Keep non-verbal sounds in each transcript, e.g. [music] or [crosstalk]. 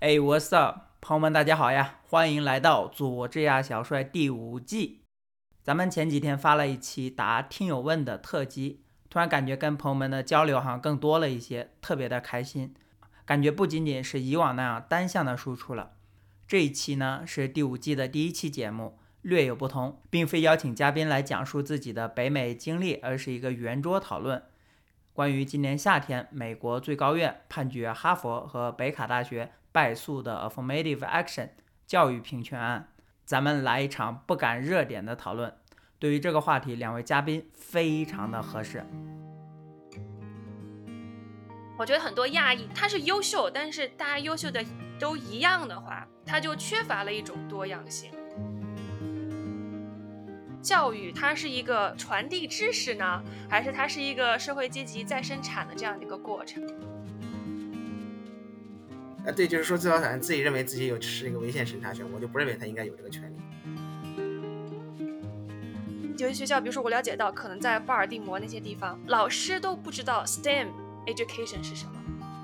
哎，What's up，朋友们，大家好呀！欢迎来到佐治亚小帅第五季。咱们前几天发了一期答听友问的特辑，突然感觉跟朋友们的交流好像更多了一些，特别的开心。感觉不仅仅是以往那样单向的输出了。这一期呢是第五季的第一期节目，略有不同，并非邀请嘉宾来讲述自己的北美经历，而是一个圆桌讨论。关于今年夏天美国最高院判决哈佛和北卡大学败诉的 affirmative action 教育平权案，咱们来一场不赶热点的讨论。对于这个话题，两位嘉宾非常的合适。我觉得很多亚裔他是优秀，但是大家优秀的都一样的话，他就缺乏了一种多样性。教育它是一个传递知识呢，还是它是一个社会阶级再生产的这样的一个过程？啊，对，就是说最高法院自己认为自己有是一个违宪审查权，我就不认为他应该有这个权利。有些学校，比如说我了解到，可能在巴尔的摩那些地方，老师都不知道 STEM education 是什么，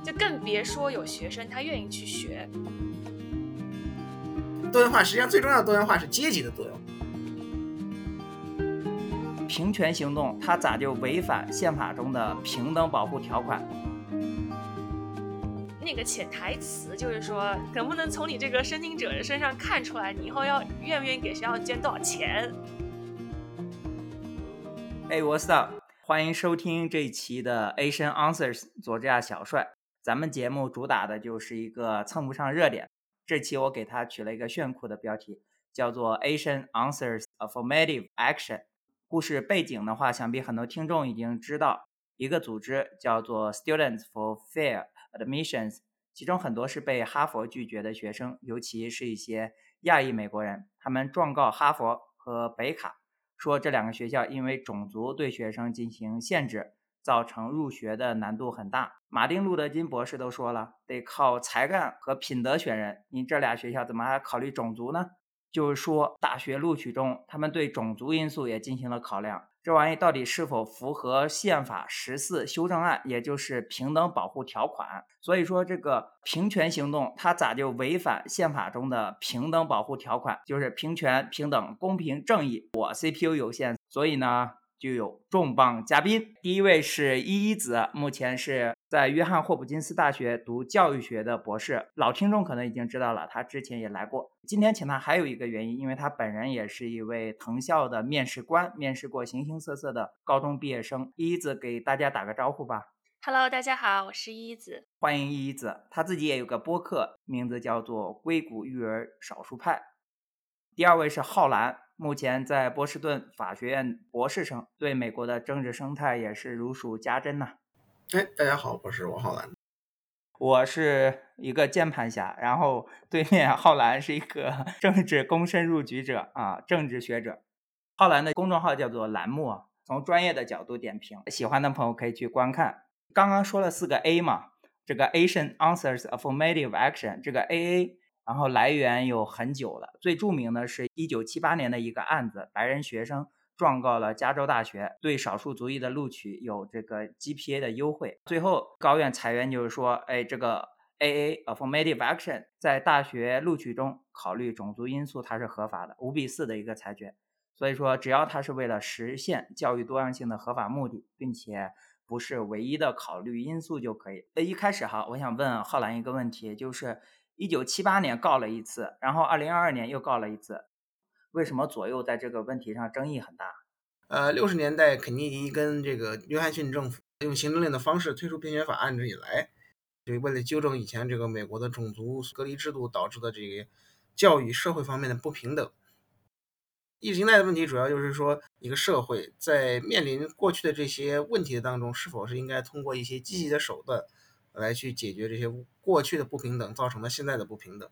就更别说有学生他愿意去学。多元化实际上最重要的多元化是阶级的多元化。平权行动，它咋就违反宪法中的平等保护条款？那个潜台词就是说，能不能从你这个申请者的身上看出来，你以后要愿不愿意给学校捐多少钱？哎，What's up？欢迎收听这一期的 Asian Answers，佐治亚小帅。咱们节目主打的就是一个蹭不上热点。这期我给他取了一个炫酷的标题，叫做 Asian Answers Affirmative Action。故事背景的话，想必很多听众已经知道，一个组织叫做 Students for Fair Admissions，其中很多是被哈佛拒绝的学生，尤其是一些亚裔美国人，他们状告哈佛和北卡，说这两个学校因为种族对学生进行限制，造成入学的难度很大。马丁·路德·金博士都说了，得靠才干和品德选人，你这俩学校怎么还考虑种族呢？就是说，大学录取中，他们对种族因素也进行了考量。这玩意到底是否符合宪法十四修正案，也就是平等保护条款？所以说，这个平权行动它咋就违反宪法中的平等保护条款？就是平权、平等、公平、正义。我 CPU 有限，所以呢。就有重磅嘉宾，第一位是依依子，目前是在约翰霍普金斯大学读教育学的博士，老听众可能已经知道了，他之前也来过。今天请他还有一个原因，因为他本人也是一位藤校的面试官，面试过形形色色的高中毕业生。依依子给大家打个招呼吧。Hello，大家好，我是依依子，欢迎依依子。他自己也有个播客，名字叫做《硅谷育儿少数派》。第二位是浩然。目前在波士顿法学院博士生，对美国的政治生态也是如数家珍呐。哎，大家好，我是王浩然，我是一个键盘侠，然后对面浩然是一个 [laughs] 政治躬身入局者啊，政治学者。浩然的公众号叫做栏目，从专业的角度点评，喜欢的朋友可以去观看。刚刚说了四个 A 嘛，这个 Asian Answers Affirmative Action，这个 AA。然后来源有很久了，最著名的是一九七八年的一个案子，白人学生状告了加州大学，对少数族裔的录取有这个 GPA 的优惠。最后高院裁员就是说，哎，这个 AA affirmative action 在大学录取中考虑种族因素，它是合法的，五比四的一个裁决。所以说，只要它是为了实现教育多样性的合法目的，并且不是唯一的考虑因素就可以。那一开始哈，我想问浩然一个问题，就是。一九七八年告了一次，然后二零二二年又告了一次，为什么左右在这个问题上争议很大？呃，六十年代肯尼迪跟这个约翰逊政府用行政令的方式推出平权法案以来，就为了纠正以前这个美国的种族隔离制度导致的这个教育社会方面的不平等。意识形态的问题主要就是说，一个社会在面临过去的这些问题当中，是否是应该通过一些积极的手段。来去解决这些过去的不平等造成的现在的不平等，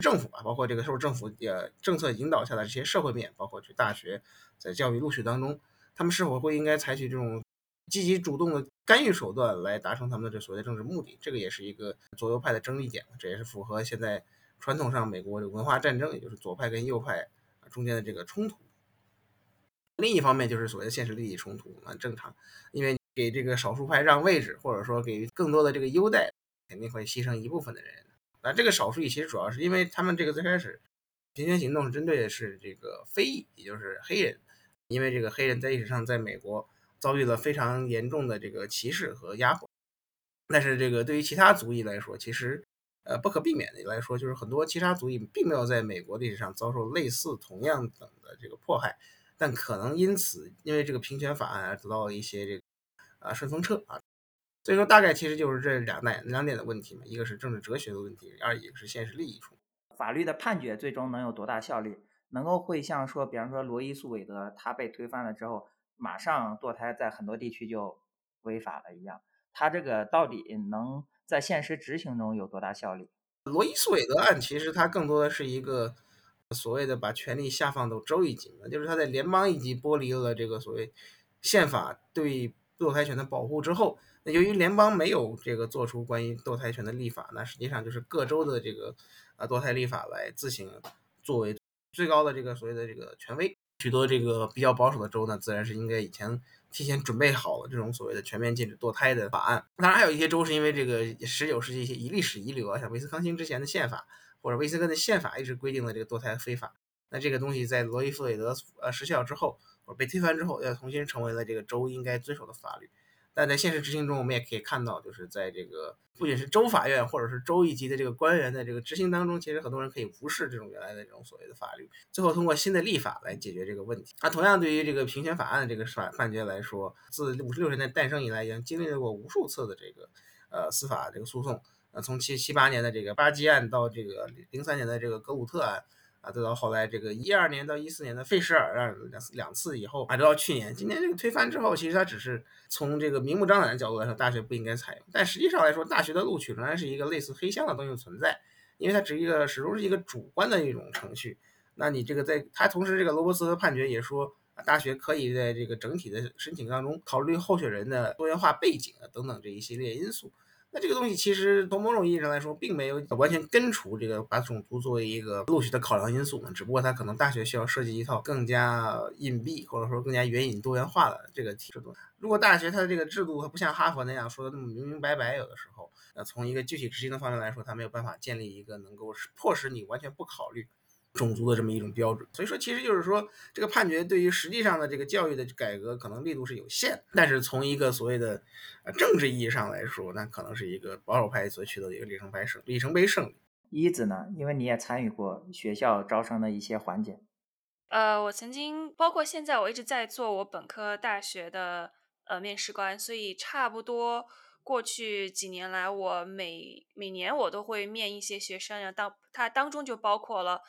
政府啊，包括这个受政府呃政策引导下的这些社会面，包括去大学在教育录取当中，他们是否会应该采取这种积极主动的干预手段来达成他们的这所谓的政治目的？这个也是一个左右派的争议点，这也是符合现在传统上美国的文化战争，也就是左派跟右派中间的这个冲突。另一方面就是所谓的现实利益冲突，很正常，因为。给这个少数派让位置，或者说给更多的这个优待，肯定会牺牲一部分的人，那这个少数裔其实主要是因为他们这个最开始平权行动针对的是这个非裔，也就是黑人，因为这个黑人在历史上在美国遭遇了非常严重的这个歧视和压迫。但是这个对于其他族裔来说，其实呃不可避免的来说，就是很多其他族裔并没有在美国历史上遭受类似同样等的这个迫害，但可能因此因为这个平权法案而得到了一些这个啊顺风车啊。所以说，大概其实就是这两点两点的问题嘛，一个是政治哲学的问题，二一个是现实利益冲突。法律的判决最终能有多大效力？能够会像说，比方说罗伊诉韦德他被推翻了之后，马上堕胎在很多地区就违法了一样？他这个到底能在现实执行中有多大效力？罗伊诉韦德案其实它更多的是一个所谓的把权力下放到州一级，就是他在联邦一级剥离了这个所谓宪法对堕胎权的保护之后。那由于联邦没有这个做出关于堕胎权的立法，那实际上就是各州的这个啊堕胎立法来自行作为最高的这个所谓的这个权威。许多这个比较保守的州呢，自然是应该以前提前准备好了这种所谓的全面禁止堕胎的法案。当然，还有一些州是因为这个十九世纪一些遗历史遗留啊，像威斯康星之前的宪法或者威斯根的宪法一直规定的这个堕胎非法。那这个东西在罗伊·弗韦德呃失效之后，被推翻之后，要重新成为了这个州应该遵守的法律。但在现实执行中，我们也可以看到，就是在这个不仅是州法院或者是州一级的这个官员的这个执行当中，其实很多人可以无视这种原来的这种所谓的法律，最后通过新的立法来解决这个问题。那同样对于这个平权法案的这个判判决来说，自五十六年代诞生以来，已经经历了过无数次的这个呃司法这个诉讼。呃，从七七八年的这个巴基案到这个零三年的这个格鲁特案。啊，再到后来这个一二年到一四年的费舍尔案两两次以后，啊，直到去年，今年这个推翻之后，其实它只是从这个明目张胆的角度来说，大学不应该采用，但实际上来说，大学的录取仍然是一个类似黑箱的东西存在，因为它只是一个始终是一个主观的一种程序。那你这个在它同时，这个罗伯斯的判决也说，大学可以在这个整体的申请当中考虑候选人的多元化背景啊等等这一系列因素。那这个东西其实从某种意义上来说，并没有完全根除这个把种族作为一个录取的考量因素。只不过它可能大学需要设计一套更加隐蔽或者说更加援引多元化的这个制度。如果大学它的这个制度它不像哈佛那样说的那么明明白白，有的时候，那从一个具体执行的方面来说，它没有办法建立一个能够迫使你完全不考虑。种族的这么一种标准，所以说其实就是说，这个判决对于实际上的这个教育的改革可能力度是有限，但是从一个所谓的呃政治意义上来说，那可能是一个保守派所取得的一个里程碑胜里程碑胜利。一子呢，因为你也参与过学校招生的一些环节，呃，我曾经包括现在我一直在做我本科大学的呃面试官，所以差不多过去几年来，我每每年我都会面一些学生，当它当中就包括了。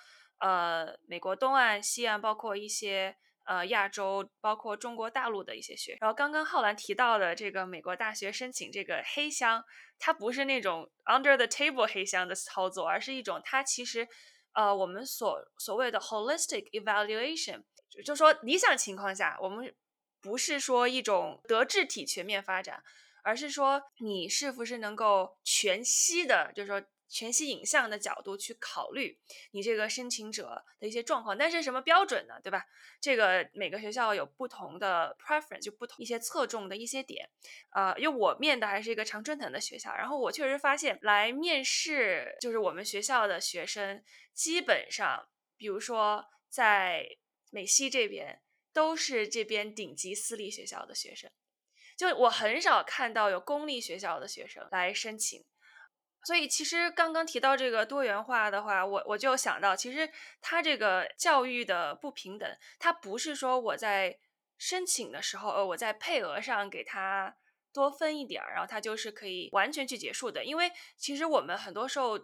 呃，美国东岸、西岸，包括一些呃亚洲，包括中国大陆的一些学。然后刚刚浩然提到的这个美国大学申请这个黑箱，它不是那种 under the table 黑箱的操作，而是一种它其实呃我们所所谓的 holistic evaluation，就说理想情况下，我们不是说一种德智体全面发展，而是说你是不是能够全息的，就是说。全息影像的角度去考虑你这个申请者的一些状况，但是什么标准呢？对吧？这个每个学校有不同的 preference，就不同一些侧重的一些点。呃，因为我面的还是一个常春藤的学校，然后我确实发现来面试就是我们学校的学生，基本上，比如说在美西这边都是这边顶级私立学校的学生，就我很少看到有公立学校的学生来申请。所以，其实刚刚提到这个多元化的话，我我就想到，其实它这个教育的不平等，它不是说我在申请的时候，呃，我在配额上给他多分一点儿，然后他就是可以完全去结束的。因为其实我们很多时候。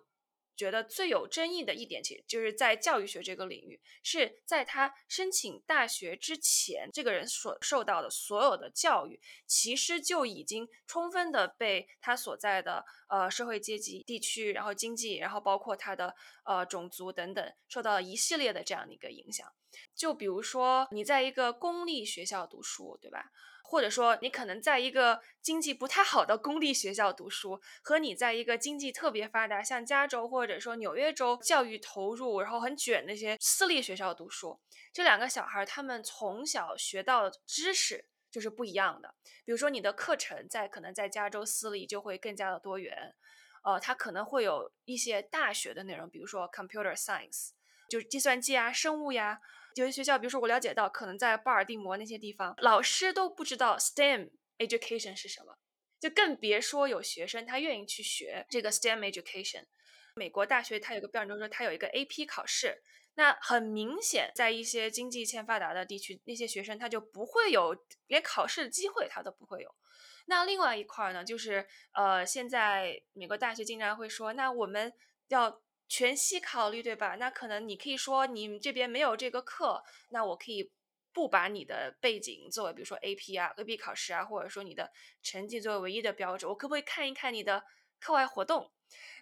觉得最有争议的一点，其实就是在教育学这个领域，是在他申请大学之前，这个人所受到的所有的教育，其实就已经充分的被他所在的呃社会阶级、地区，然后经济，然后包括他的呃种族等等，受到了一系列的这样的一个影响。就比如说你在一个公立学校读书，对吧？或者说，你可能在一个经济不太好的公立学校读书，和你在一个经济特别发达，像加州或者说纽约州教育投入然后很卷那些私立学校读书，这两个小孩儿他们从小学到知识就是不一样的。比如说，你的课程在可能在加州私立就会更加的多元，呃，它可能会有一些大学的内容，比如说 computer science，就是计算机啊、生物呀。有些学校，比如说我了解到，可能在巴尔的摩那些地方，老师都不知道 STEM education 是什么，就更别说有学生他愿意去学这个 STEM education。美国大学它有个标准，就是说它有一个 AP 考试。那很明显，在一些经济欠发达的地区，那些学生他就不会有连考试的机会，他都不会有。那另外一块呢，就是呃，现在美国大学经常会说，那我们要全息考虑，对吧？那可能你可以说你这边没有这个课，那我可以不把你的背景作为，比如说 AP 啊、AP 考试啊，或者说你的成绩作为唯一的标准，我可不可以看一看你的课外活动？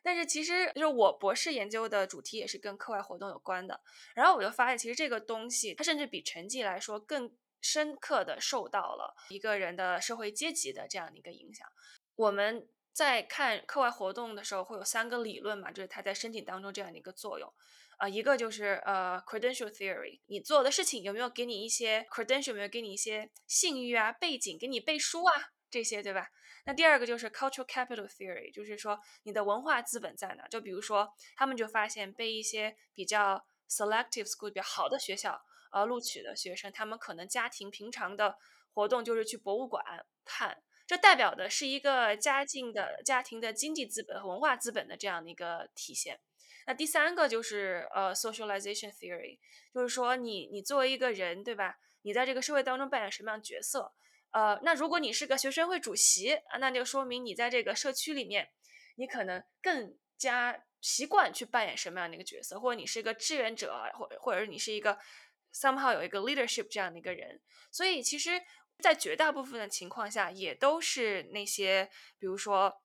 但是其实就是我博士研究的主题也是跟课外活动有关的，然后我就发现，其实这个东西它甚至比成绩来说更深刻的受到了一个人的社会阶级的这样的一个影响。我们在看课外活动的时候，会有三个理论嘛，就是它在申请当中这样的一个作用啊，一个就是呃 credential theory，你做的事情有没有给你一些 credential，有没有给你一些信誉啊、背景，给你背书啊这些，对吧？那第二个就是 cultural capital theory，就是说你的文化资本在哪？就比如说，他们就发现被一些比较 selective school 比较好的学校呃录取的学生，他们可能家庭平常的活动就是去博物馆看，这代表的是一个家境的家庭的经济资本和文化资本的这样的一个体现。那第三个就是呃 socialization theory，就是说你你作为一个人，对吧？你在这个社会当中扮演什么样的角色？呃，那如果你是个学生会主席啊，那就说明你在这个社区里面，你可能更加习惯去扮演什么样的一个角色，或者你是一个志愿者，或或者是你是一个 somehow 有一个 leadership 这样的一个人。所以其实，在绝大部分的情况下，也都是那些，比如说，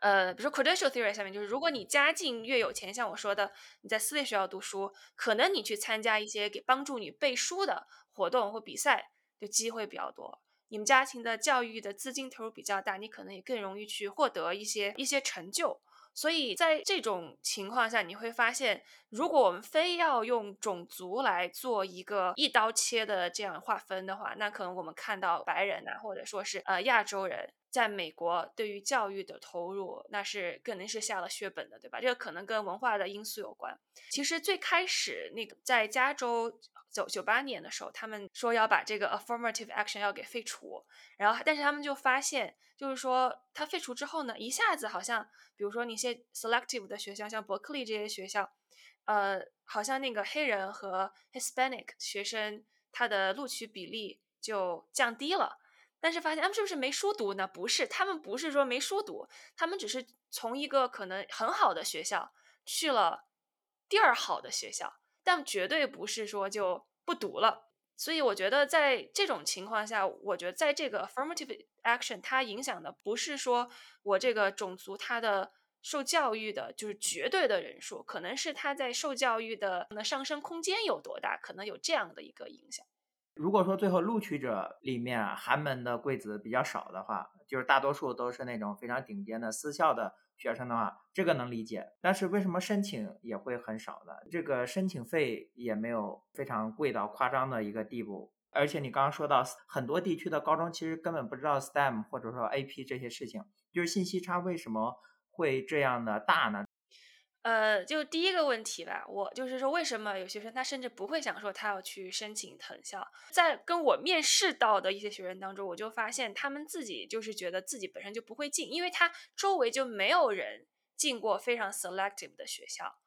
呃，比如说 credential theory 下面，就是如果你家境越有钱，像我说的，你在私立学校读书，可能你去参加一些给帮助你背书的活动或比赛，就机会比较多。你们家庭的教育的资金投入比较大，你可能也更容易去获得一些一些成就。所以在这种情况下，你会发现，如果我们非要用种族来做一个一刀切的这样划分的话，那可能我们看到白人啊，或者说是呃亚洲人。在美国，对于教育的投入，那是肯定是下了血本的，对吧？这个可能跟文化的因素有关。其实最开始那个在加州九九八年的时候，他们说要把这个 affirmative action 要给废除，然后但是他们就发现，就是说它废除之后呢，一下子好像，比如说那些 selective 的学校，像伯克利这些学校，呃，好像那个黑人和 Hispanic 学生他的录取比例就降低了。但是发现他们是不是没书读呢？不是，他们不是说没书读，他们只是从一个可能很好的学校去了第二好的学校，但绝对不是说就不读了。所以我觉得在这种情况下，我觉得在这个 affirmative action 它影响的不是说我这个种族它的受教育的就是绝对的人数，可能是他在受教育的那上升空间有多大，可能有这样的一个影响。如果说最后录取者里面寒门的贵子比较少的话，就是大多数都是那种非常顶尖的私校的学生的话，这个能理解。但是为什么申请也会很少呢？这个申请费也没有非常贵到夸张的一个地步。而且你刚刚说到很多地区的高中其实根本不知道 STEM 或者说 AP 这些事情，就是信息差为什么会这样的大呢？呃，就第一个问题吧，我就是说，为什么有学生他甚至不会想说他要去申请藤校？在跟我面试到的一些学生当中，我就发现他们自己就是觉得自己本身就不会进，因为他周围就没有人进过非常 selective 的学校。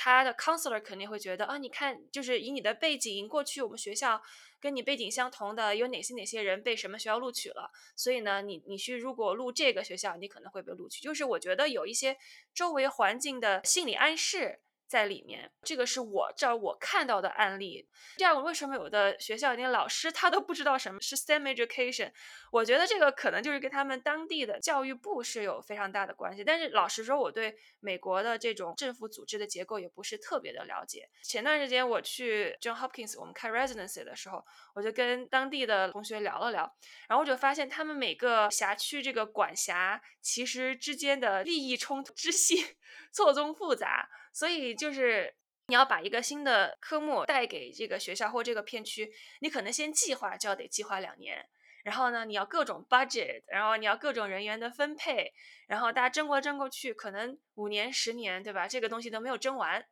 他的 counselor 肯定会觉得啊，你看，就是以你的背景，过去我们学校跟你背景相同的有哪些哪些人被什么学校录取了，所以呢，你你去如果录这个学校，你可能会被录取。就是我觉得有一些周围环境的心理暗示。在里面，这个是我这我看到的案例。第二个，为什么有的学校连老师他都不知道什么是 STEM education？我觉得这个可能就是跟他们当地的教育部是有非常大的关系。但是老实说，我对美国的这种政府组织的结构也不是特别的了解。前段时间我去 John Hopkins，我们开 residency 的时候，我就跟当地的同学聊了聊，然后我就发现他们每个辖区这个管辖其实之间的利益冲突之细 [laughs] 错综复杂。所以就是你要把一个新的科目带给这个学校或这个片区，你可能先计划就要得计划两年，然后呢，你要各种 budget，然后你要各种人员的分配，然后大家争过争过去，可能五年、十年，对吧？这个东西都没有争完，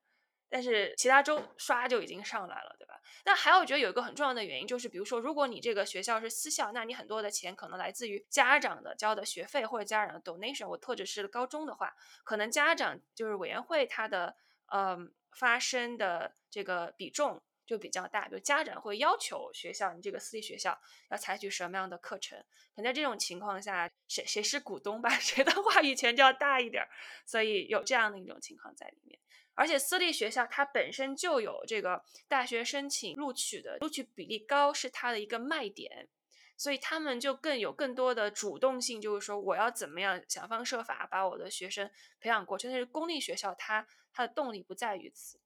但是其他州刷就已经上来了，对吧？那还有，我觉得有一个很重要的原因，就是比如说，如果你这个学校是私校，那你很多的钱可能来自于家长的交的学费或者家长的 donation，或或者是高中的话，可能家长就是委员会它的呃发生的这个比重。就比较大，就家长会要求学校，你这个私立学校要采取什么样的课程？可能在这种情况下，谁谁是股东吧，[laughs] 谁的话语权就要大一点。所以有这样的一种情况在里面。而且私立学校它本身就有这个大学申请录取的录取比例高是它的一个卖点，所以他们就更有更多的主动性，就是说我要怎么样想方设法把我的学生培养过去。但是公立学校它它的动力不在于此。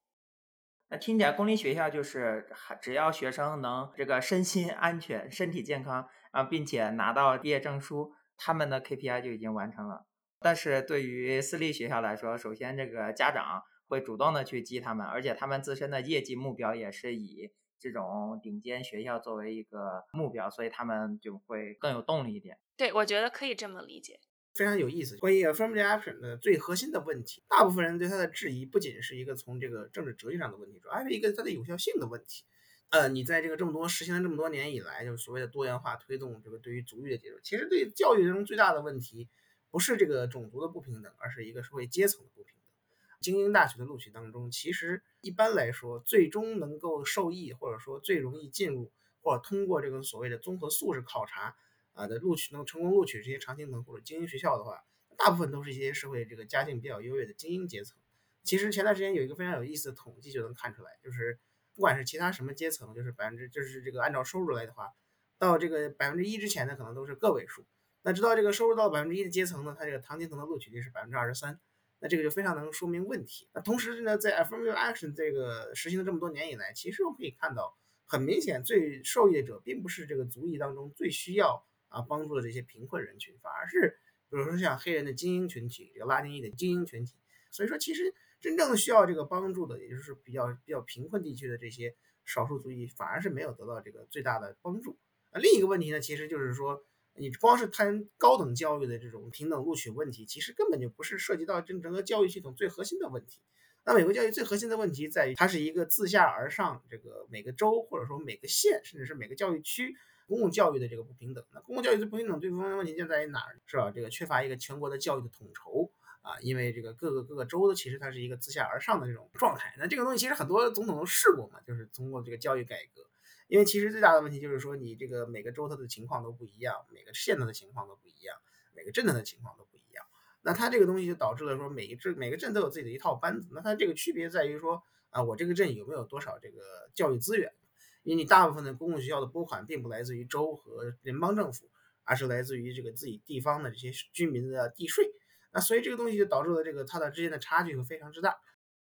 那听起来公立学校就是只要学生能这个身心安全、身体健康啊，并且拿到毕业证书，他们的 KPI 就已经完成了。但是对于私立学校来说，首先这个家长会主动的去激他们，而且他们自身的业绩目标也是以这种顶尖学校作为一个目标，所以他们就会更有动力一点。对，我觉得可以这么理解。非常有意思。关于 affirmative action 的最核心的问题，大部分人对它的质疑，不仅是一个从这个政治哲学上的问题，主要还是一个它的有效性的问题。呃，你在这个这么多实行了这么多年以来，就是所谓的多元化推动这个对于族裔的接受，其实对教育中最大的问题，不是这个种族的不平等，而是一个社会阶层的不平等。精英大学的录取当中，其实一般来说，最终能够受益，或者说最容易进入，或者通过这个所谓的综合素质考察。啊的录取能成功录取这些常青藤或者精英学校的话，大部分都是一些社会这个家境比较优越的精英阶层。其实前段时间有一个非常有意思的统计就能看出来，就是不管是其他什么阶层，就是百分之就是这个按照收入来的话，到这个百分之一之前呢，可能都是个位数。那直到这个收入到百分之一的阶层呢，它这个常青藤的录取率是百分之二十三。那这个就非常能说明问题。那同时呢，在 affirmative action 这个实行了这么多年以来，其实我们可以看到，很明显最受益者并不是这个族裔当中最需要。啊，帮助的这些贫困人群，反而是比如说像黑人的精英群体，这个拉丁裔的精英群体。所以说，其实真正需要这个帮助的，也就是比较比较贫困地区的这些少数族裔，反而是没有得到这个最大的帮助。啊，另一个问题呢，其实就是说，你光是谈高等教育的这种平等录取问题，其实根本就不是涉及到整整个教育系统最核心的问题。那美国教育最核心的问题在于，它是一个自下而上，这个每个州或者说每个县，甚至是每个教育区。公共教育的这个不平等，那公共教育的不平等最根本的问题就在于哪儿？是吧？这个缺乏一个全国的教育的统筹啊，因为这个各个各个州的其实它是一个自下而上的这种状态。那这个东西其实很多总统都试过嘛，就是通过这个教育改革。因为其实最大的问题就是说，你这个每个州它的情况都不一样，每个县它的情况都不一样，每个镇它的情况都不一样。那它这个东西就导致了说，每个镇每个镇都有自己的一套班子。那它这个区别在于说，啊，我这个镇有没有多少这个教育资源？因为你大部分的公共学校的拨款并不来自于州和联邦政府，而是来自于这个自己地方的这些居民的地税。那所以这个东西就导致了这个它的之间的差距会非常之大。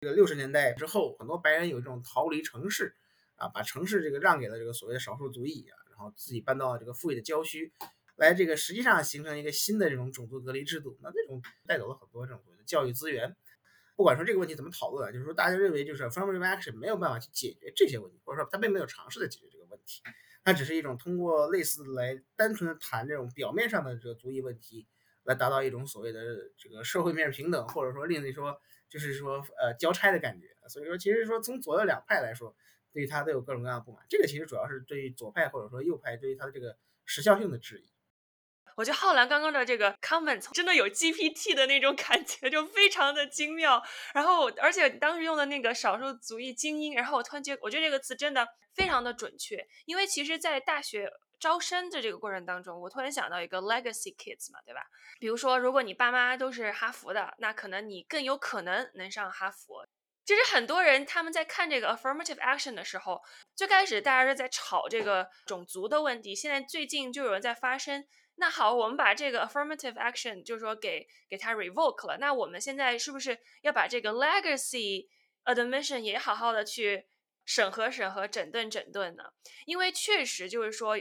这个六十年代之后，很多白人有这种逃离城市，啊，把城市这个让给了这个所谓的少数族裔啊，然后自己搬到这个富裕的郊区，来这个实际上形成一个新的这种种族隔离制度。那这种带走了很多这种教育资源。不管说这个问题怎么讨论，就是说大家认为就是 affirmative action 没有办法去解决这些问题，或者说他并没有尝试的解决这个问题，它只是一种通过类似来单纯的谈这种表面上的这个族裔问题，来达到一种所谓的这个社会面平等，或者说另一说就是说呃交差的感觉。所以说其实说从左右两派来说，对于他都有各种各样的不满。这个其实主要是对于左派或者说右派对于他的这个时效性的质疑。我觉得浩然刚刚的这个 comment 真的有 GPT 的那种感觉，就非常的精妙。然后，而且当时用的那个少数族裔精英，然后我突然觉得，我觉得这个词真的非常的准确。因为其实，在大学招生的这个过程当中，我突然想到一个 legacy kids 嘛，对吧？比如说，如果你爸妈都是哈佛的，那可能你更有可能能上哈佛。其实很多人他们在看这个 affirmative action 的时候，最开始大家是在吵这个种族的问题，现在最近就有人在发声。那好，我们把这个 affirmative action 就是说给给它 revoke 了。那我们现在是不是要把这个 legacy admission 也好好的去审核审核、整顿整顿呢？因为确实就是说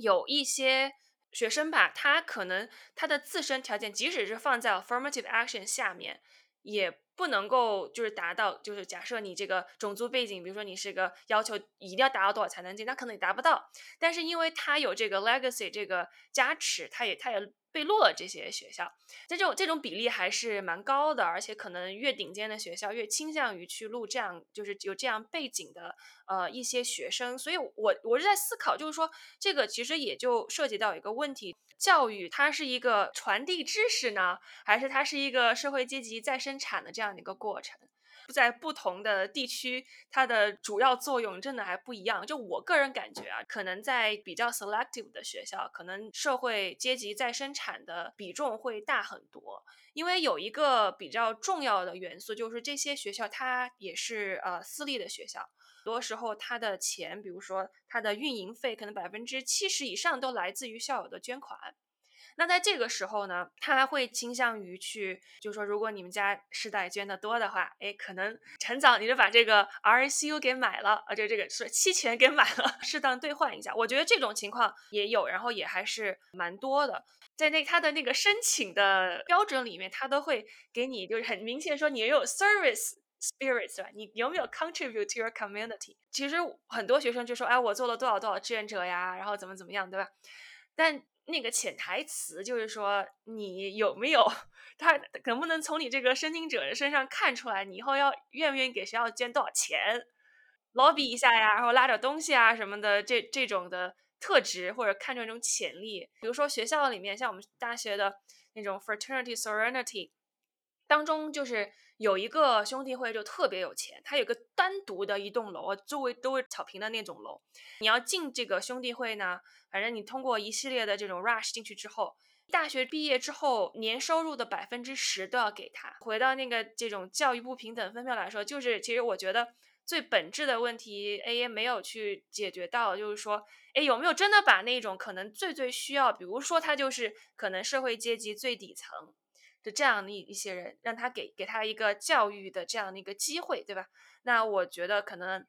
有一些学生吧，他可能他的自身条件，即使是放在 affirmative action 下面。也不能够就是达到，就是假设你这个种族背景，比如说你是个要求一定要达到多少才能进，那可能你达不到。但是因为他有这个 legacy 这个加持，他也他也被录了这些学校，这种这种比例还是蛮高的，而且可能越顶尖的学校越倾向于去录这样就是有这样背景的呃一些学生。所以我我是在思考，就是说这个其实也就涉及到一个问题。教育它是一个传递知识呢，还是它是一个社会阶级再生产的这样的一个过程？在不同的地区，它的主要作用真的还不一样。就我个人感觉啊，可能在比较 selective 的学校，可能社会阶级再生产的比重会大很多。因为有一个比较重要的元素，就是这些学校它也是呃私立的学校。很多时候，他的钱，比如说他的运营费，可能百分之七十以上都来自于校友的捐款。那在这个时候呢，他会倾向于去，就是说，如果你们家世代捐的多的话，哎，可能陈早你就把这个 RCU 给买了，啊，就这个是期权给买了，[laughs] 适当兑换一下。我觉得这种情况也有，然后也还是蛮多的。在那他的那个申请的标准里面，他都会给你就是很明确说你有 service。spirits 吧，你有没有 contribute to your community？其实很多学生就说，哎，我做了多少多少志愿者呀，然后怎么怎么样，对吧？但那个潜台词就是说，你有没有他能不能从你这个申请者的身上看出来，你以后要愿不愿意给学校捐多少钱，lobby 一下呀，然后拉点东西啊什么的，这这种的特质或者看出一种潜力，比如说学校里面像我们大学的那种 fraternity serenity 当中就是。有一个兄弟会就特别有钱，他有个单独的一栋楼，周围都是草坪的那种楼。你要进这个兄弟会呢，反正你通过一系列的这种 rush 进去之后，大学毕业之后年收入的百分之十都要给他。回到那个这种教育不平等分配来说，就是其实我觉得最本质的问题，A A 没有去解决到，就是说，哎，有没有真的把那种可能最最需要，比如说他就是可能社会阶级最底层。就这样的一一些人，让他给给他一个教育的这样的一个机会，对吧？那我觉得可能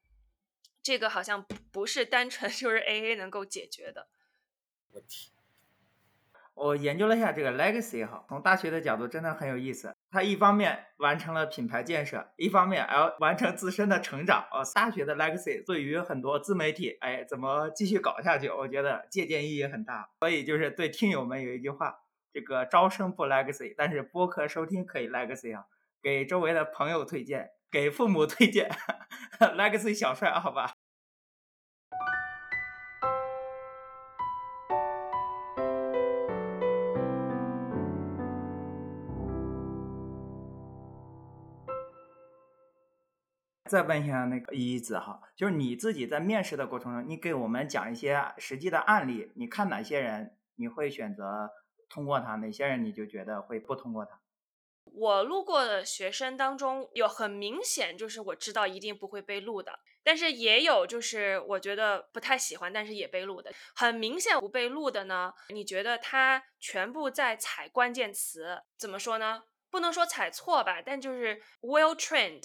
这个好像不是单纯 [laughs] 就是 A A 能够解决的问题。我研究了一下这个 legacy 哈，从大学的角度真的很有意思。它一方面完成了品牌建设，一方面还要完成自身的成长。哦，大学的 legacy 对于很多自媒体，哎，怎么继续搞下去？我觉得借鉴意义很大。所以就是对听友们有一句话。这个招生不 legacy，但是播客收听可以 legacy 啊，给周围的朋友推荐，给父母推荐，[laughs] legacy 小帅，好吧。再问一下那个一子哈，就是你自己在面试的过程中，你给我们讲一些实际的案例，你看哪些人你会选择？通过他，哪些人你就觉得会不通过他？我录过的学生当中，有很明显就是我知道一定不会被录的，但是也有就是我觉得不太喜欢，但是也被录的。很明显不被录的呢，你觉得他全部在踩关键词？怎么说呢？不能说踩错吧，但就是 well trained，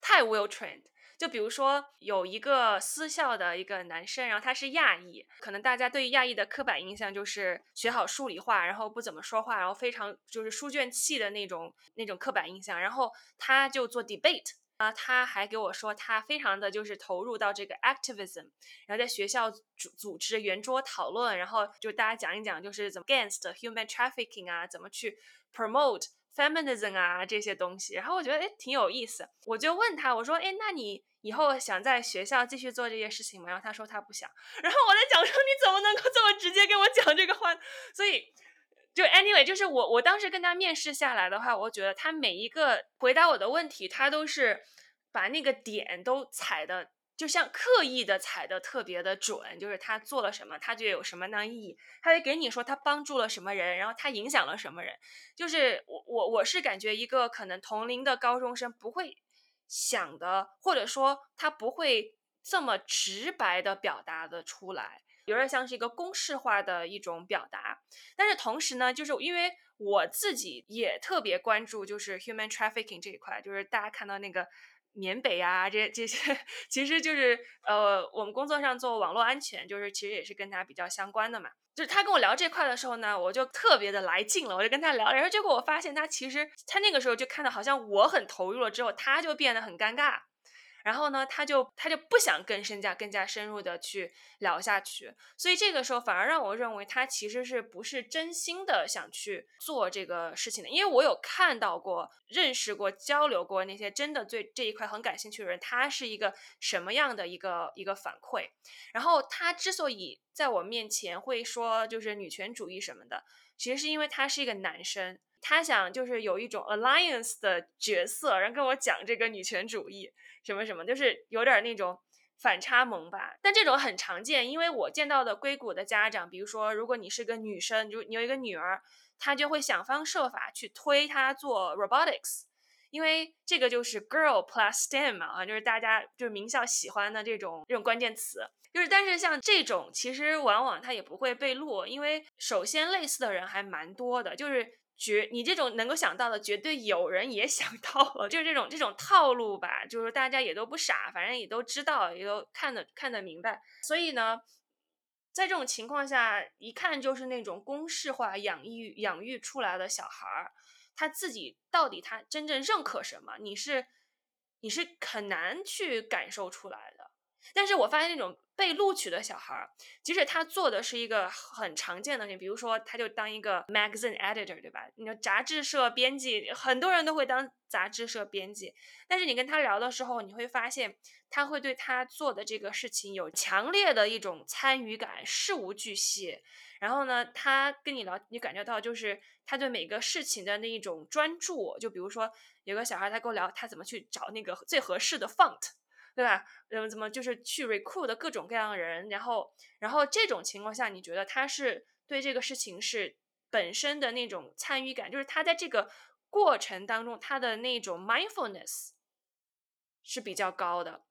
太 well trained。就比如说有一个私校的一个男生，然后他是亚裔，可能大家对于亚裔的刻板印象就是学好数理化，然后不怎么说话，然后非常就是书卷气的那种那种刻板印象。然后他就做 debate 啊，他还给我说他非常的就是投入到这个 activism，然后在学校组组织圆桌讨论，然后就大家讲一讲就是怎么 against human trafficking 啊，怎么去 promote。Feminism 啊这些东西，然后我觉得哎挺有意思，我就问他我说哎那你以后想在学校继续做这些事情吗？然后他说他不想，然后我在讲说你怎么能够这么直接跟我讲这个话？所以就 anyway 就是我我当时跟他面试下来的话，我觉得他每一个回答我的问题，他都是把那个点都踩的。就像刻意的踩的特别的准，就是他做了什么，他就有什么样意义，他会给你说他帮助了什么人，然后他影响了什么人。就是我我我是感觉一个可能同龄的高中生不会想的，或者说他不会这么直白的表达的出来，有点像是一个公式化的一种表达。但是同时呢，就是因为我自己也特别关注就是 human trafficking 这一块，就是大家看到那个。缅北呀，这这些 [laughs] 其实就是呃，我们工作上做网络安全，就是其实也是跟他比较相关的嘛。就是他跟我聊这块的时候呢，我就特别的来劲了，我就跟他聊，然后结果我发现他其实他那个时候就看到好像我很投入了之后，他就变得很尴尬。然后呢，他就他就不想更深加更加深入的去聊下去，所以这个时候反而让我认为他其实是不是真心的想去做这个事情的，因为我有看到过、认识过、交流过那些真的对这一块很感兴趣的人，他是一个什么样的一个一个反馈。然后他之所以在我面前会说就是女权主义什么的，其实是因为他是一个男生，他想就是有一种 alliance 的角色，然后跟我讲这个女权主义。什么什么，就是有点那种反差萌吧。但这种很常见，因为我见到的硅谷的家长，比如说，如果你是个女生，就你有一个女儿，她就会想方设法去推她做 robotics，因为这个就是 girl plus STEM 嘛，啊，就是大家就是名校喜欢的这种这种关键词。就是，但是像这种，其实往往它也不会被录，因为首先类似的人还蛮多的，就是。绝，你这种能够想到的，绝对有人也 [laughs] 想到了，就是这种这种套路吧，就是大家也都不傻，反正也都知道，也都看得看得明白。所以呢，在这种情况下，一看就是那种公式化养育养育出来的小孩儿，他自己到底他真正认可什么，你是你是很难去感受出来的。但是我发现那种被录取的小孩儿，即使他做的是一个很常见的事情，比如说他就当一个 magazine editor，对吧？你说杂志社编辑，很多人都会当杂志社编辑。但是你跟他聊的时候，你会发现他会对他做的这个事情有强烈的一种参与感，事无巨细。然后呢，他跟你聊，你感觉到就是他对每个事情的那一种专注。就比如说有个小孩，他跟我聊他怎么去找那个最合适的 font。对吧？怎么，怎么就是去 recruit 各种各样的人，然后，然后这种情况下，你觉得他是对这个事情是本身的那种参与感，就是他在这个过程当中，他的那种 mindfulness 是比较高的。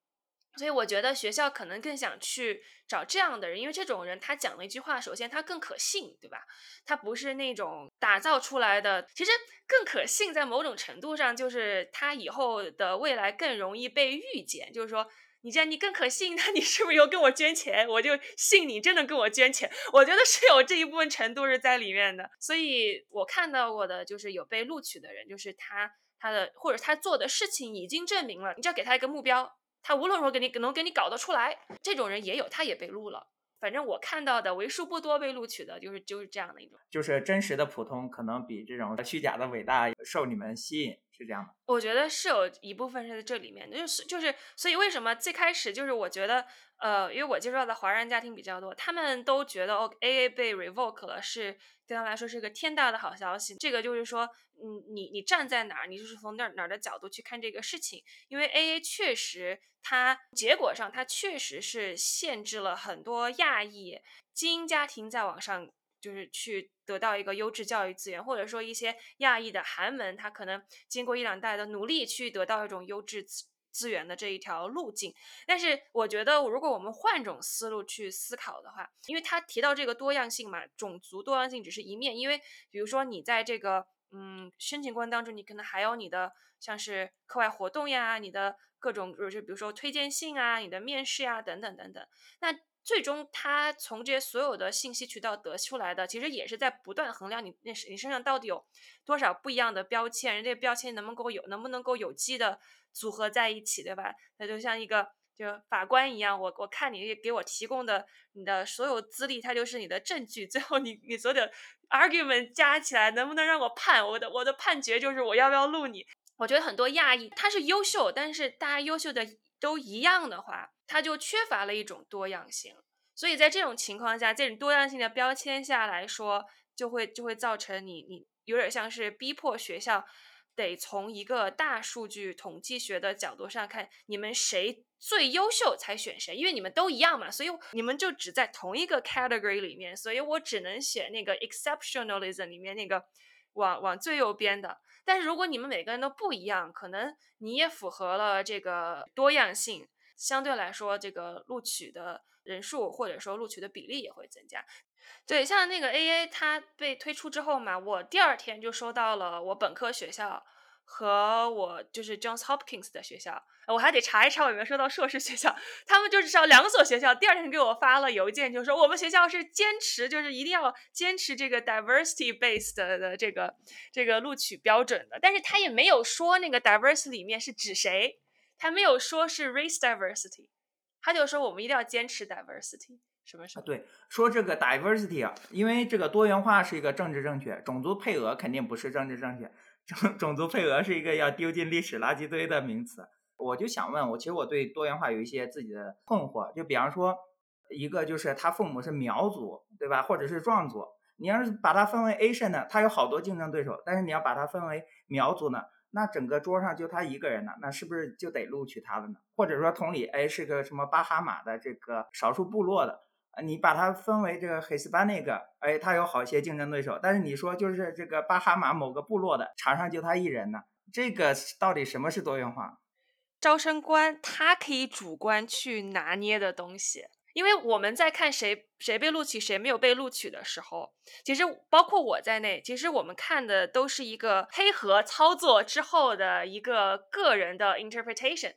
所以我觉得学校可能更想去找这样的人，因为这种人他讲了一句话，首先他更可信，对吧？他不是那种打造出来的，其实更可信，在某种程度上就是他以后的未来更容易被预见。就是说，你既然你更可信，[laughs] 那你是不是又跟我捐钱？我就信你真的跟我捐钱。我觉得是有这一部分程度是在里面的。所以我看到过的就是有被录取的人，就是他他的或者他做的事情已经证明了，你只要给他一个目标。他无论如何给你能给你搞得出来，这种人也有，他也被录了。反正我看到的为数不多被录取的，就是就是这样的一种，就是真实的普通可能比这种虚假的伟大受你们吸引，是这样。我觉得是有一部分是在这里面，就是就是所以为什么最开始就是我觉得呃，因为我接触到的华人家庭比较多，他们都觉得哦，A A 被 revoke 了是。对他来说是个天大的好消息。这个就是说，嗯，你你站在哪儿，你就是从哪哪儿的角度去看这个事情。因为 A A 确实，它结果上它确实是限制了很多亚裔精英家庭在网上就是去得到一个优质教育资源，或者说一些亚裔的寒门，他可能经过一两代的努力去得到一种优质资。资源的这一条路径，但是我觉得，如果我们换种思路去思考的话，因为他提到这个多样性嘛，种族多样性只是一面，因为比如说你在这个嗯申请过程当中，你可能还有你的像是课外活动呀，你的各种就是比如说推荐信啊，你的面试呀等等等等，那最终他从这些所有的信息渠道得出来的，其实也是在不断衡量你那是你身上到底有多少不一样的标签，人这标签能不能够有能不能够有机的。组合在一起，对吧？那就像一个就法官一样，我我看你给我提供的你的所有资历，它就是你的证据。最后你你所有的 argument 加起来，能不能让我判？我的我的判决就是我要不要录你？我觉得很多亚裔他是优秀，但是大家优秀的都一样的话，它就缺乏了一种多样性。所以在这种情况下，这种多样性的标签下来说，就会就会造成你你有点像是逼迫学校。得从一个大数据统计学的角度上看，你们谁最优秀才选谁，因为你们都一样嘛，所以你们就只在同一个 category 里面，所以我只能选那个 exceptionalism 里面那个往往最右边的。但是如果你们每个人都不一样，可能你也符合了这个多样性，相对来说，这个录取的人数或者说录取的比例也会增加。对，像那个 AA 它被推出之后嘛，我第二天就收到了我本科学校和我就是 Johns Hopkins 的学校，我还得查一查我有没有收到硕士学校。他们就是上两所学校，第二天给我发了邮件，就说我们学校是坚持，就是一定要坚持这个 diversity based 的这个这个录取标准的。但是他也没有说那个 diversity 里面是指谁，他没有说是 race diversity，他就说我们一定要坚持 diversity。什么什么？对，说这个 diversity 啊，因为这个多元化是一个政治正确，种族配额肯定不是政治正确。种种族配额是一个要丢进历史垃圾堆的名词，我就想问我，其实我对多元化有一些自己的困惑，就比方说，一个就是他父母是苗族，对吧，或者是壮族，你要是把它分为 Asian 呢，他有好多竞争对手，但是你要把它分为苗族呢，那整个桌上就他一个人呢，那是不是就得录取他了呢？或者说同理，哎，是个什么巴哈马的这个少数部落的？你把它分为这个 Hispanic，哎，他有好些竞争对手，但是你说就是这个巴哈马某个部落的场上就他一人呢，这个到底什么是多元化？招生官他可以主观去拿捏的东西，因为我们在看谁谁被录取谁没有被录取的时候，其实包括我在内，其实我们看的都是一个黑盒操作之后的一个个人的 interpretation。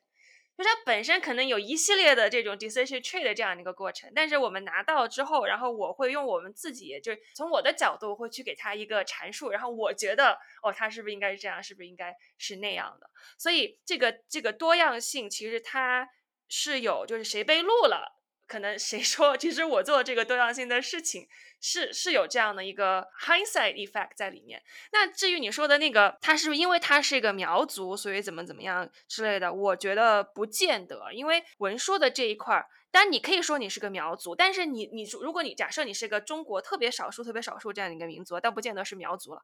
就它本身可能有一系列的这种 decision tree 的这样的一个过程，但是我们拿到之后，然后我会用我们自己，就是从我的角度会去给它一个阐述，然后我觉得哦，它是不是应该是这样，是不是应该是那样的？所以这个这个多样性其实它是有，就是谁被录了。可能谁 [laughs] 说，其实我做这个多样性的事情是是有这样的一个 hindsight effect 在里面。那至于你说的那个，他是不是因为他是一个苗族，所以怎么怎么样之类的？我觉得不见得，因为文书的这一块儿，当然你可以说你是个苗族，但是你你如果你假设你是个中国特别少数特别少数这样的一个民族，但不见得是苗族了。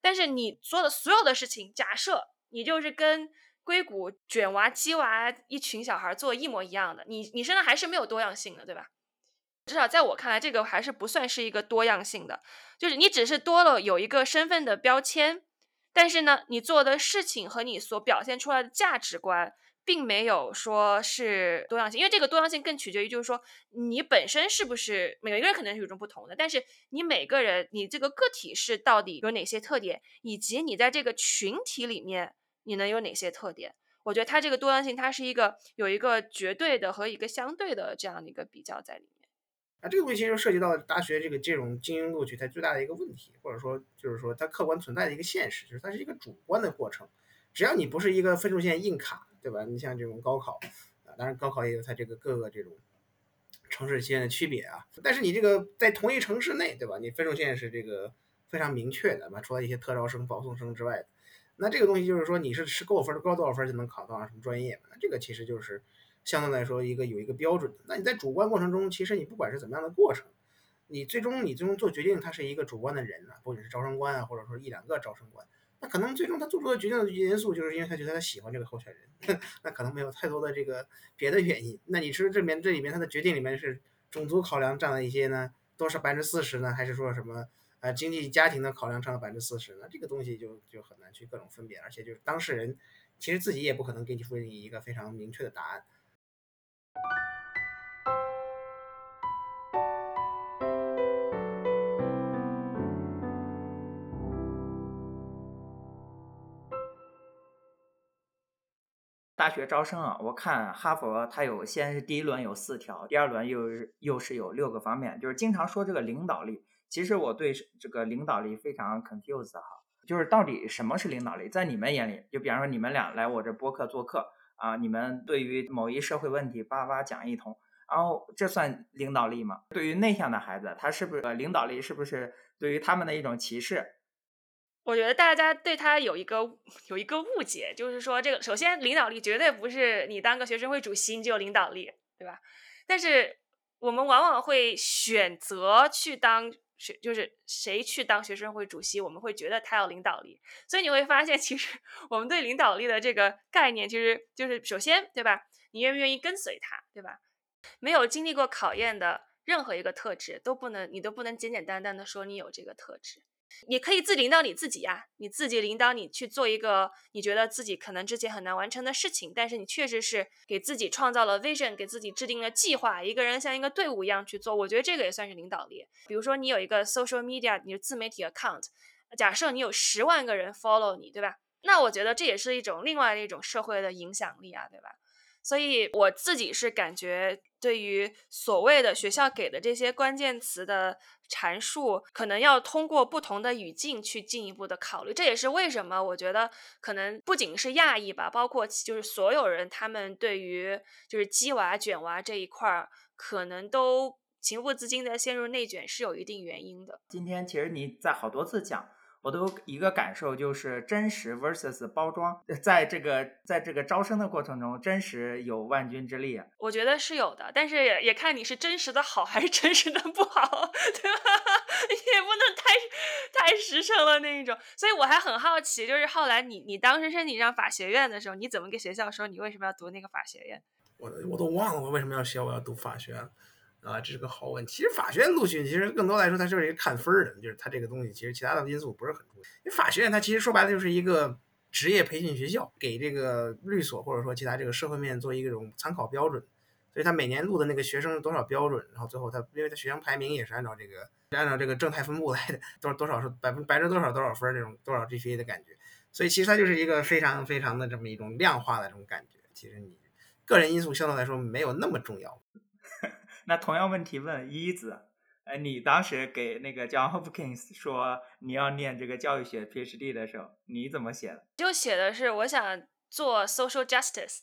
但是你做的所有的事情，假设你就是跟。硅谷卷娃、鸡娃一群小孩做一模一样的，你你身上还是没有多样性的，对吧？至少在我看来，这个还是不算是一个多样性的，就是你只是多了有一个身份的标签，但是呢，你做的事情和你所表现出来的价值观，并没有说是多样性，因为这个多样性更取决于就是说你本身是不是每个人可能是与众不同的，但是你每个人你这个个体是到底有哪些特点，以及你在这个群体里面。你能有哪些特点？我觉得它这个多样性，它是一个有一个绝对的和一个相对的这样的一个比较在里面。啊，这个问题就涉及到大学这个这种精英录取它最大的一个问题，或者说就是说它客观存在的一个现实，就是它是一个主观的过程。只要你不是一个分数线硬卡，对吧？你像这种高考啊，当然高考也有它这个各个这种城市之间的区别啊。但是你这个在同一城市内，对吧？你分数线是这个非常明确的嘛，除了一些特招生、保送生之外。那这个东西就是说，你是是够分高多少分就能考到什么专业？那这个其实就是相对来说一个有一个标准的。那你在主观过程中，其实你不管是怎么样的过程，你最终你最终做决定，他是一个主观的人啊，不仅是招生官啊，或者说一两个招生官，那可能最终他做出的决定的因素，就是因为他觉得他喜欢这个候选人，[laughs] 那可能没有太多的这个别的原因。那你说这边这里面他的决定里面是种族考量占了一些呢，多少百分之四十呢，还是说什么？呃，经济家庭的考量占了百分之四十，那这个东西就就很难去各种分辨，而且就是当事人其实自己也不可能给你出一个非常明确的答案。大学招生啊，我看哈佛它有先是第一轮有四条，第二轮又是又是有六个方面，就是经常说这个领导力。其实我对这个领导力非常 confused 哈，就是到底什么是领导力？在你们眼里，就比方说你们俩来我这播客做客啊，你们对于某一社会问题叭叭讲一通，然后这算领导力吗？对于内向的孩子，他是不是领导力？是不是对于他们的一种歧视？我觉得大家对他有一个有一个误解，就是说这个首先领导力绝对不是你当个学生会主席你就有领导力，对吧？但是我们往往会选择去当。学就是谁去当学生会主席，我们会觉得他有领导力。所以你会发现，其实我们对领导力的这个概念，其实就是首先，对吧？你愿不愿意跟随他，对吧？没有经历过考验的任何一个特质，都不能，你都不能简简单单的说你有这个特质。你可以自领导你自己呀，你自己领导你去做一个你觉得自己可能之前很难完成的事情，但是你确实是给自己创造了 vision，给自己制定了计划，一个人像一个队伍一样去做，我觉得这个也算是领导力。比如说你有一个 social media，你的自媒体 account，假设你有十万个人 follow 你，对吧？那我觉得这也是一种另外的一种社会的影响力啊，对吧？所以我自己是感觉，对于所谓的学校给的这些关键词的阐述，可能要通过不同的语境去进一步的考虑。这也是为什么我觉得可能不仅是亚裔吧，包括就是所有人，他们对于就是鸡娃卷娃这一块儿，可能都情不自禁的陷入内卷，是有一定原因的。今天其实你在好多次讲。我都一个感受就是真实 versus 包装，在这个在这个招生的过程中，真实有万钧之力。我觉得是有的，但是也看你是真实的好还是真实的不好，[laughs] 对吧？[laughs] 也不能太太实诚了那一种。所以我还很好奇，就是后来你你当时申请上法学院的时候，你怎么给学校说你为什么要读那个法学院？我我都忘了我为什么要学我要读法学了。啊，这是个好问题。其实法学院录取，其实更多来说，它就是一个看分儿的，就是它这个东西，其实其他的因素不是很重要。因为法学院它其实说白了就是一个职业培训学校，给这个律所或者说其他这个社会面做一种参考标准。所以它每年录的那个学生多少标准，然后最后它因为它学生排名也是按照这个按照这个正态分布来的，多少多少是百分百分之多少多少分这种多少 GPA 的感觉。所以其实它就是一个非常非常的这么一种量化的这种感觉。其实你个人因素相对来说没有那么重要。那同样问题问一子，呃，你当时给那个 John Hopkins 说你要念这个教育学 PhD 的时候，你怎么写的？就写的是我想做 social justice，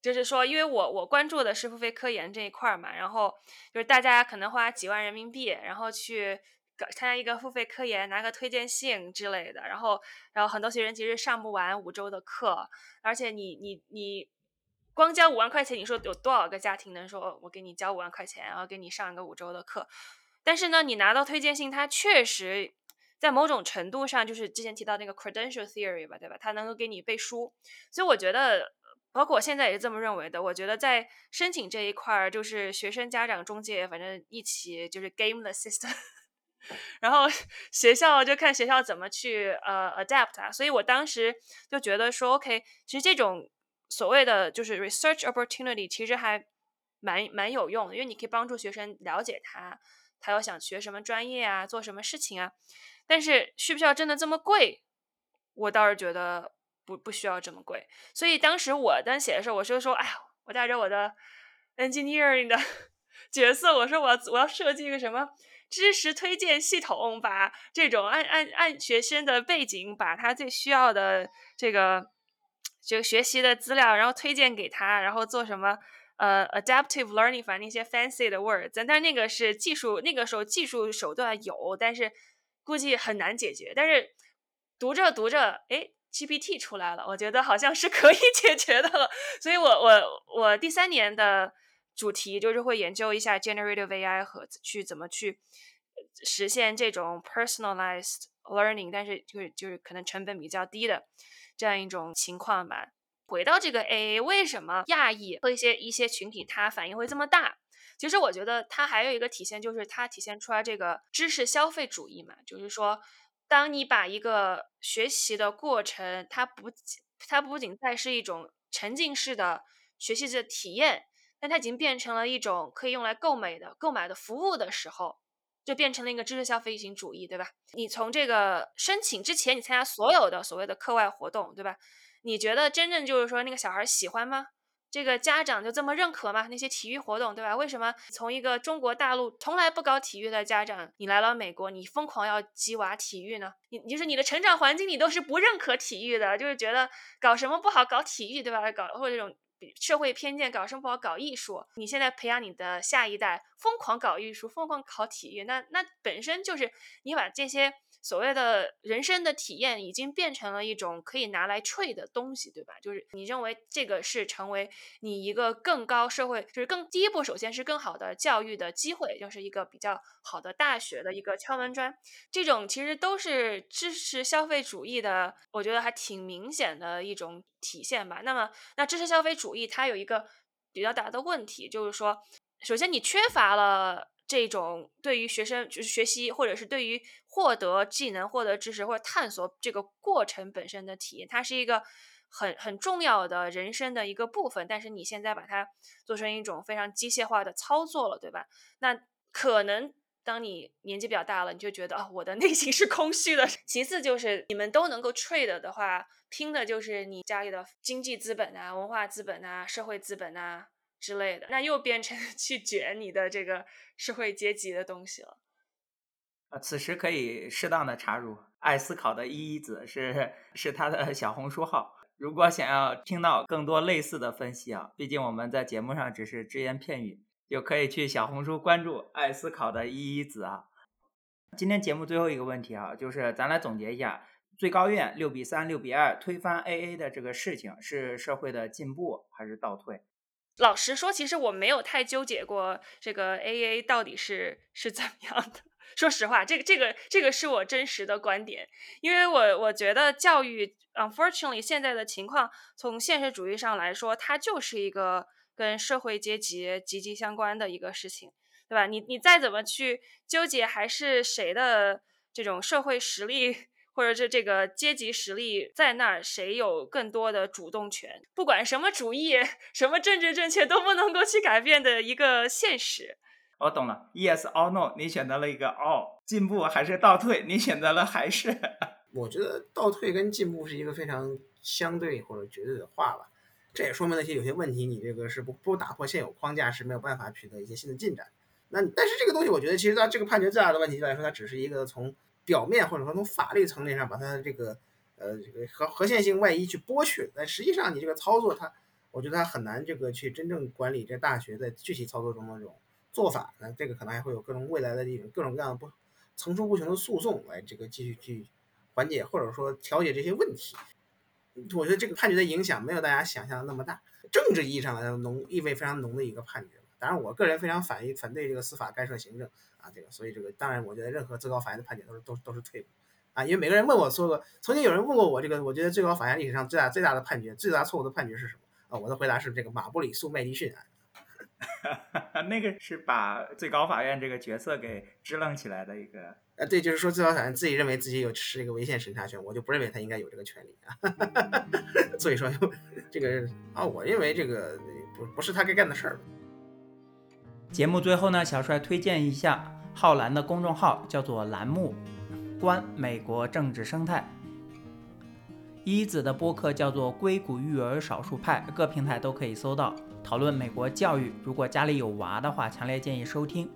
就是说，因为我我关注的是付费科研这一块儿嘛，然后就是大家可能花几万人民币，然后去搞参加一个付费科研，拿个推荐信之类的，然后然后很多学生其实上不完五周的课，而且你你你。光交五万块钱，你说有多少个家庭能说，我给你交五万块钱，然后给你上一个五周的课？但是呢，你拿到推荐信，它确实在某种程度上，就是之前提到那个 credential theory 吧，对吧？它能够给你背书。所以我觉得，包括我现在也是这么认为的。我觉得在申请这一块儿，就是学生、家长、中介，反正一起就是 game the system，[laughs] 然后学校就看学校怎么去呃 adapt 啊。所以我当时就觉得说，OK，其实这种。所谓的就是 research opportunity，其实还蛮蛮有用的，因为你可以帮助学生了解他，他要想学什么专业啊，做什么事情啊。但是需不需要真的这么贵？我倒是觉得不不需要这么贵。所以当时我当写的时候，我就说，哎呀，我带着我的 engineering 的 [laughs] 角色，我说我我要设计一个什么知识推荐系统，把这种按按按学生的背景，把他最需要的这个。就学习的资料，然后推荐给他，然后做什么呃，adaptive learning，反正那些 fancy 的 words，但那个是技术，那个时候技术手段有，但是估计很难解决。但是读着读着，哎，GPT 出来了，我觉得好像是可以 [laughs] 解决的了。所以我我我第三年的主题就是会研究一下 generative AI 和去怎么去实现这种 personalized learning，但是就是就是可能成本比较低的。这样一种情况吧。回到这个 A，为什么亚裔和一些一些群体它反应会这么大？其实我觉得它还有一个体现，就是它体现出来这个知识消费主义嘛。就是说，当你把一个学习的过程，它不它不仅再是一种沉浸式的学习的体验，但它已经变成了一种可以用来购买的购买的服务的时候。就变成了一个知识消费型主义，对吧？你从这个申请之前，你参加所有的所谓的课外活动，对吧？你觉得真正就是说那个小孩喜欢吗？这个家长就这么认可吗？那些体育活动，对吧？为什么从一个中国大陆从来不搞体育的家长，你来了美国，你疯狂要鸡娃体育呢？你就是你的成长环境里都是不认可体育的，就是觉得搞什么不好，搞体育，对吧？搞或者这种。社会偏见，搞生活，搞艺术。你现在培养你的下一代，疯狂搞艺术，疯狂考体育，那那本身就是你把这些。所谓的人生的体验已经变成了一种可以拿来 trade 的东西，对吧？就是你认为这个是成为你一个更高社会，就是更第一步，首先是更好的教育的机会，就是一个比较好的大学的一个敲门砖。这种其实都是支持消费主义的，我觉得还挺明显的一种体现吧。那么，那支持消费主义它有一个比较大的问题，就是说，首先你缺乏了。这种对于学生就是学习，或者是对于获得技能、获得知识或者探索这个过程本身的体验，它是一个很很重要的人生的一个部分。但是你现在把它做成一种非常机械化的操作了，对吧？那可能当你年纪比较大了，你就觉得啊，我的内心是空虚的。[laughs] 其次就是你们都能够 trade 的话，拼的就是你家里的经济资本啊、文化资本啊、社会资本啊之类的，那又变成 [laughs] 去卷你的这个社会阶级的东西了。呃，此时可以适当的插入，爱思考的依依子是是他的小红书号。如果想要听到更多类似的分析啊，毕竟我们在节目上只是只言片语。就可以去小红书关注爱思考的依依子啊。今天节目最后一个问题啊，就是咱来总结一下，最高院六比三、六比二推翻 AA 的这个事情，是社会的进步还是倒退？老实说，其实我没有太纠结过这个 AA 到底是是怎么样的。[laughs] 说实话，这个这个这个是我真实的观点，因为我我觉得教育，unfortunately 现在的情况，从现实主义上来说，它就是一个。跟社会阶级息息相关的一个事情，对吧？你你再怎么去纠结，还是谁的这种社会实力或者是这个阶级实力在那儿，谁有更多的主动权？不管什么主义、什么政治正确，都不能够去改变的一个现实。我懂了，Yes or No？你选择了一个 All，进步还是倒退？你选择了还是？[laughs] 我觉得倒退跟进步是一个非常相对或者绝对的话吧。这也说明了一些有些问题，你这个是不不打破现有框架是没有办法取得一些新的进展。那但是这个东西，我觉得其实它这个判决最大的问题来说，它只是一个从表面或者说从法律层面上把它的这个呃这个合合宪性外衣去剥去。但实际上你这个操作，它我觉得它很难这个去真正管理这大学在具体操作中的这种做法。那这个可能还会有各种未来的一种各种各样的不层出不穷的诉讼来这个继续去缓解或者说调解这些问题。我觉得这个判决的影响没有大家想象的那么大，政治意义上来说浓意味非常浓的一个判决。当然，我个人非常反反对这个司法干涉行政啊，这个所以这个当然，我觉得任何最高法院的判决都是都都是退步啊。因为每个人问我说过，曾经有人问过我这个，我觉得最高法院历史上最大最大的判决、最大错误的判决是什么啊？我的回答是这个马布里诉麦迪逊案。[laughs] 那个是把最高法院这个角色给支棱起来的一个。呃，对，就是说最高法院自己认为自己有是一个违宪审查权，我就不认为他应该有这个权利啊。[laughs] 所以说，这个啊，我认为这个不不是他该干的事儿。节目最后呢，小帅推荐一下浩蓝的公众号，叫做“栏目观美国政治生态”。一子的播客叫做“硅谷育儿少数派”，各平台都可以搜到，讨论美国教育。如果家里有娃的话，强烈建议收听。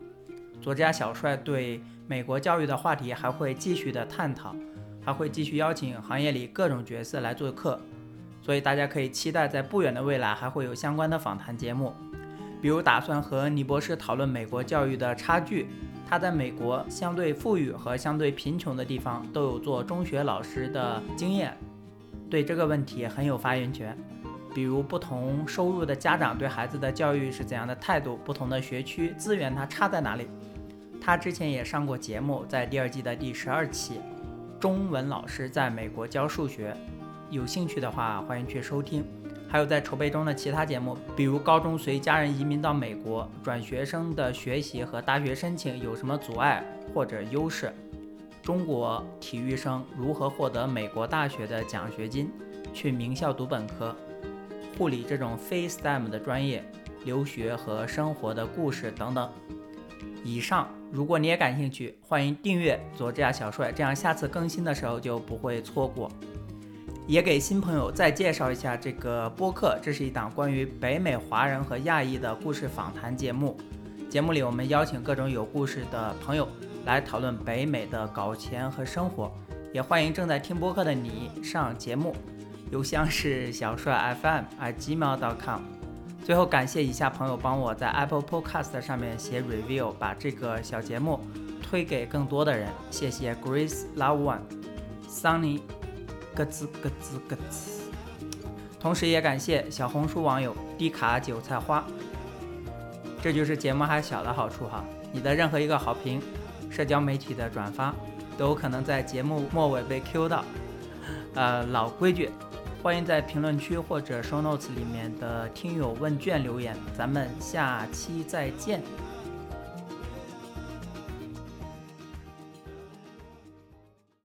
作家小帅对美国教育的话题还会继续的探讨，还会继续邀请行业里各种角色来做客，所以大家可以期待在不远的未来还会有相关的访谈节目，比如打算和倪博士讨论美国教育的差距，他在美国相对富裕和相对贫穷的地方都有做中学老师的经验，对这个问题很有发言权，比如不同收入的家长对孩子的教育是怎样的态度，不同的学区资源它差在哪里。他之前也上过节目，在第二季的第十二期，中文老师在美国教数学，有兴趣的话欢迎去收听。还有在筹备中的其他节目，比如高中随家人移民到美国，转学生的学习和大学申请有什么阻碍或者优势？中国体育生如何获得美国大学的奖学金，去名校读本科？护理这种非 STEM 的专业，留学和生活的故事等等。以上。如果你也感兴趣，欢迎订阅佐治亚小帅，这样下次更新的时候就不会错过。也给新朋友再介绍一下这个播客，这是一档关于北美华人和亚裔的故事访谈节目。节目里我们邀请各种有故事的朋友来讨论北美的搞钱和生活。也欢迎正在听播客的你上节目，邮箱是小帅 FM@gmail.com。最后感谢以下朋友帮我在 Apple Podcast 上面写 review，把这个小节目推给更多的人。谢谢 Grace Love One、Sunny，咯吱咯吱咯吱。同时也感谢小红书网友低卡韭菜花。这就是节目还小的好处哈，你的任何一个好评、社交媒体的转发，都有可能在节目末尾被 Q 到。呃，老规矩。欢迎在评论区或者 show notes 里面的听友问卷留言，咱们下期再见。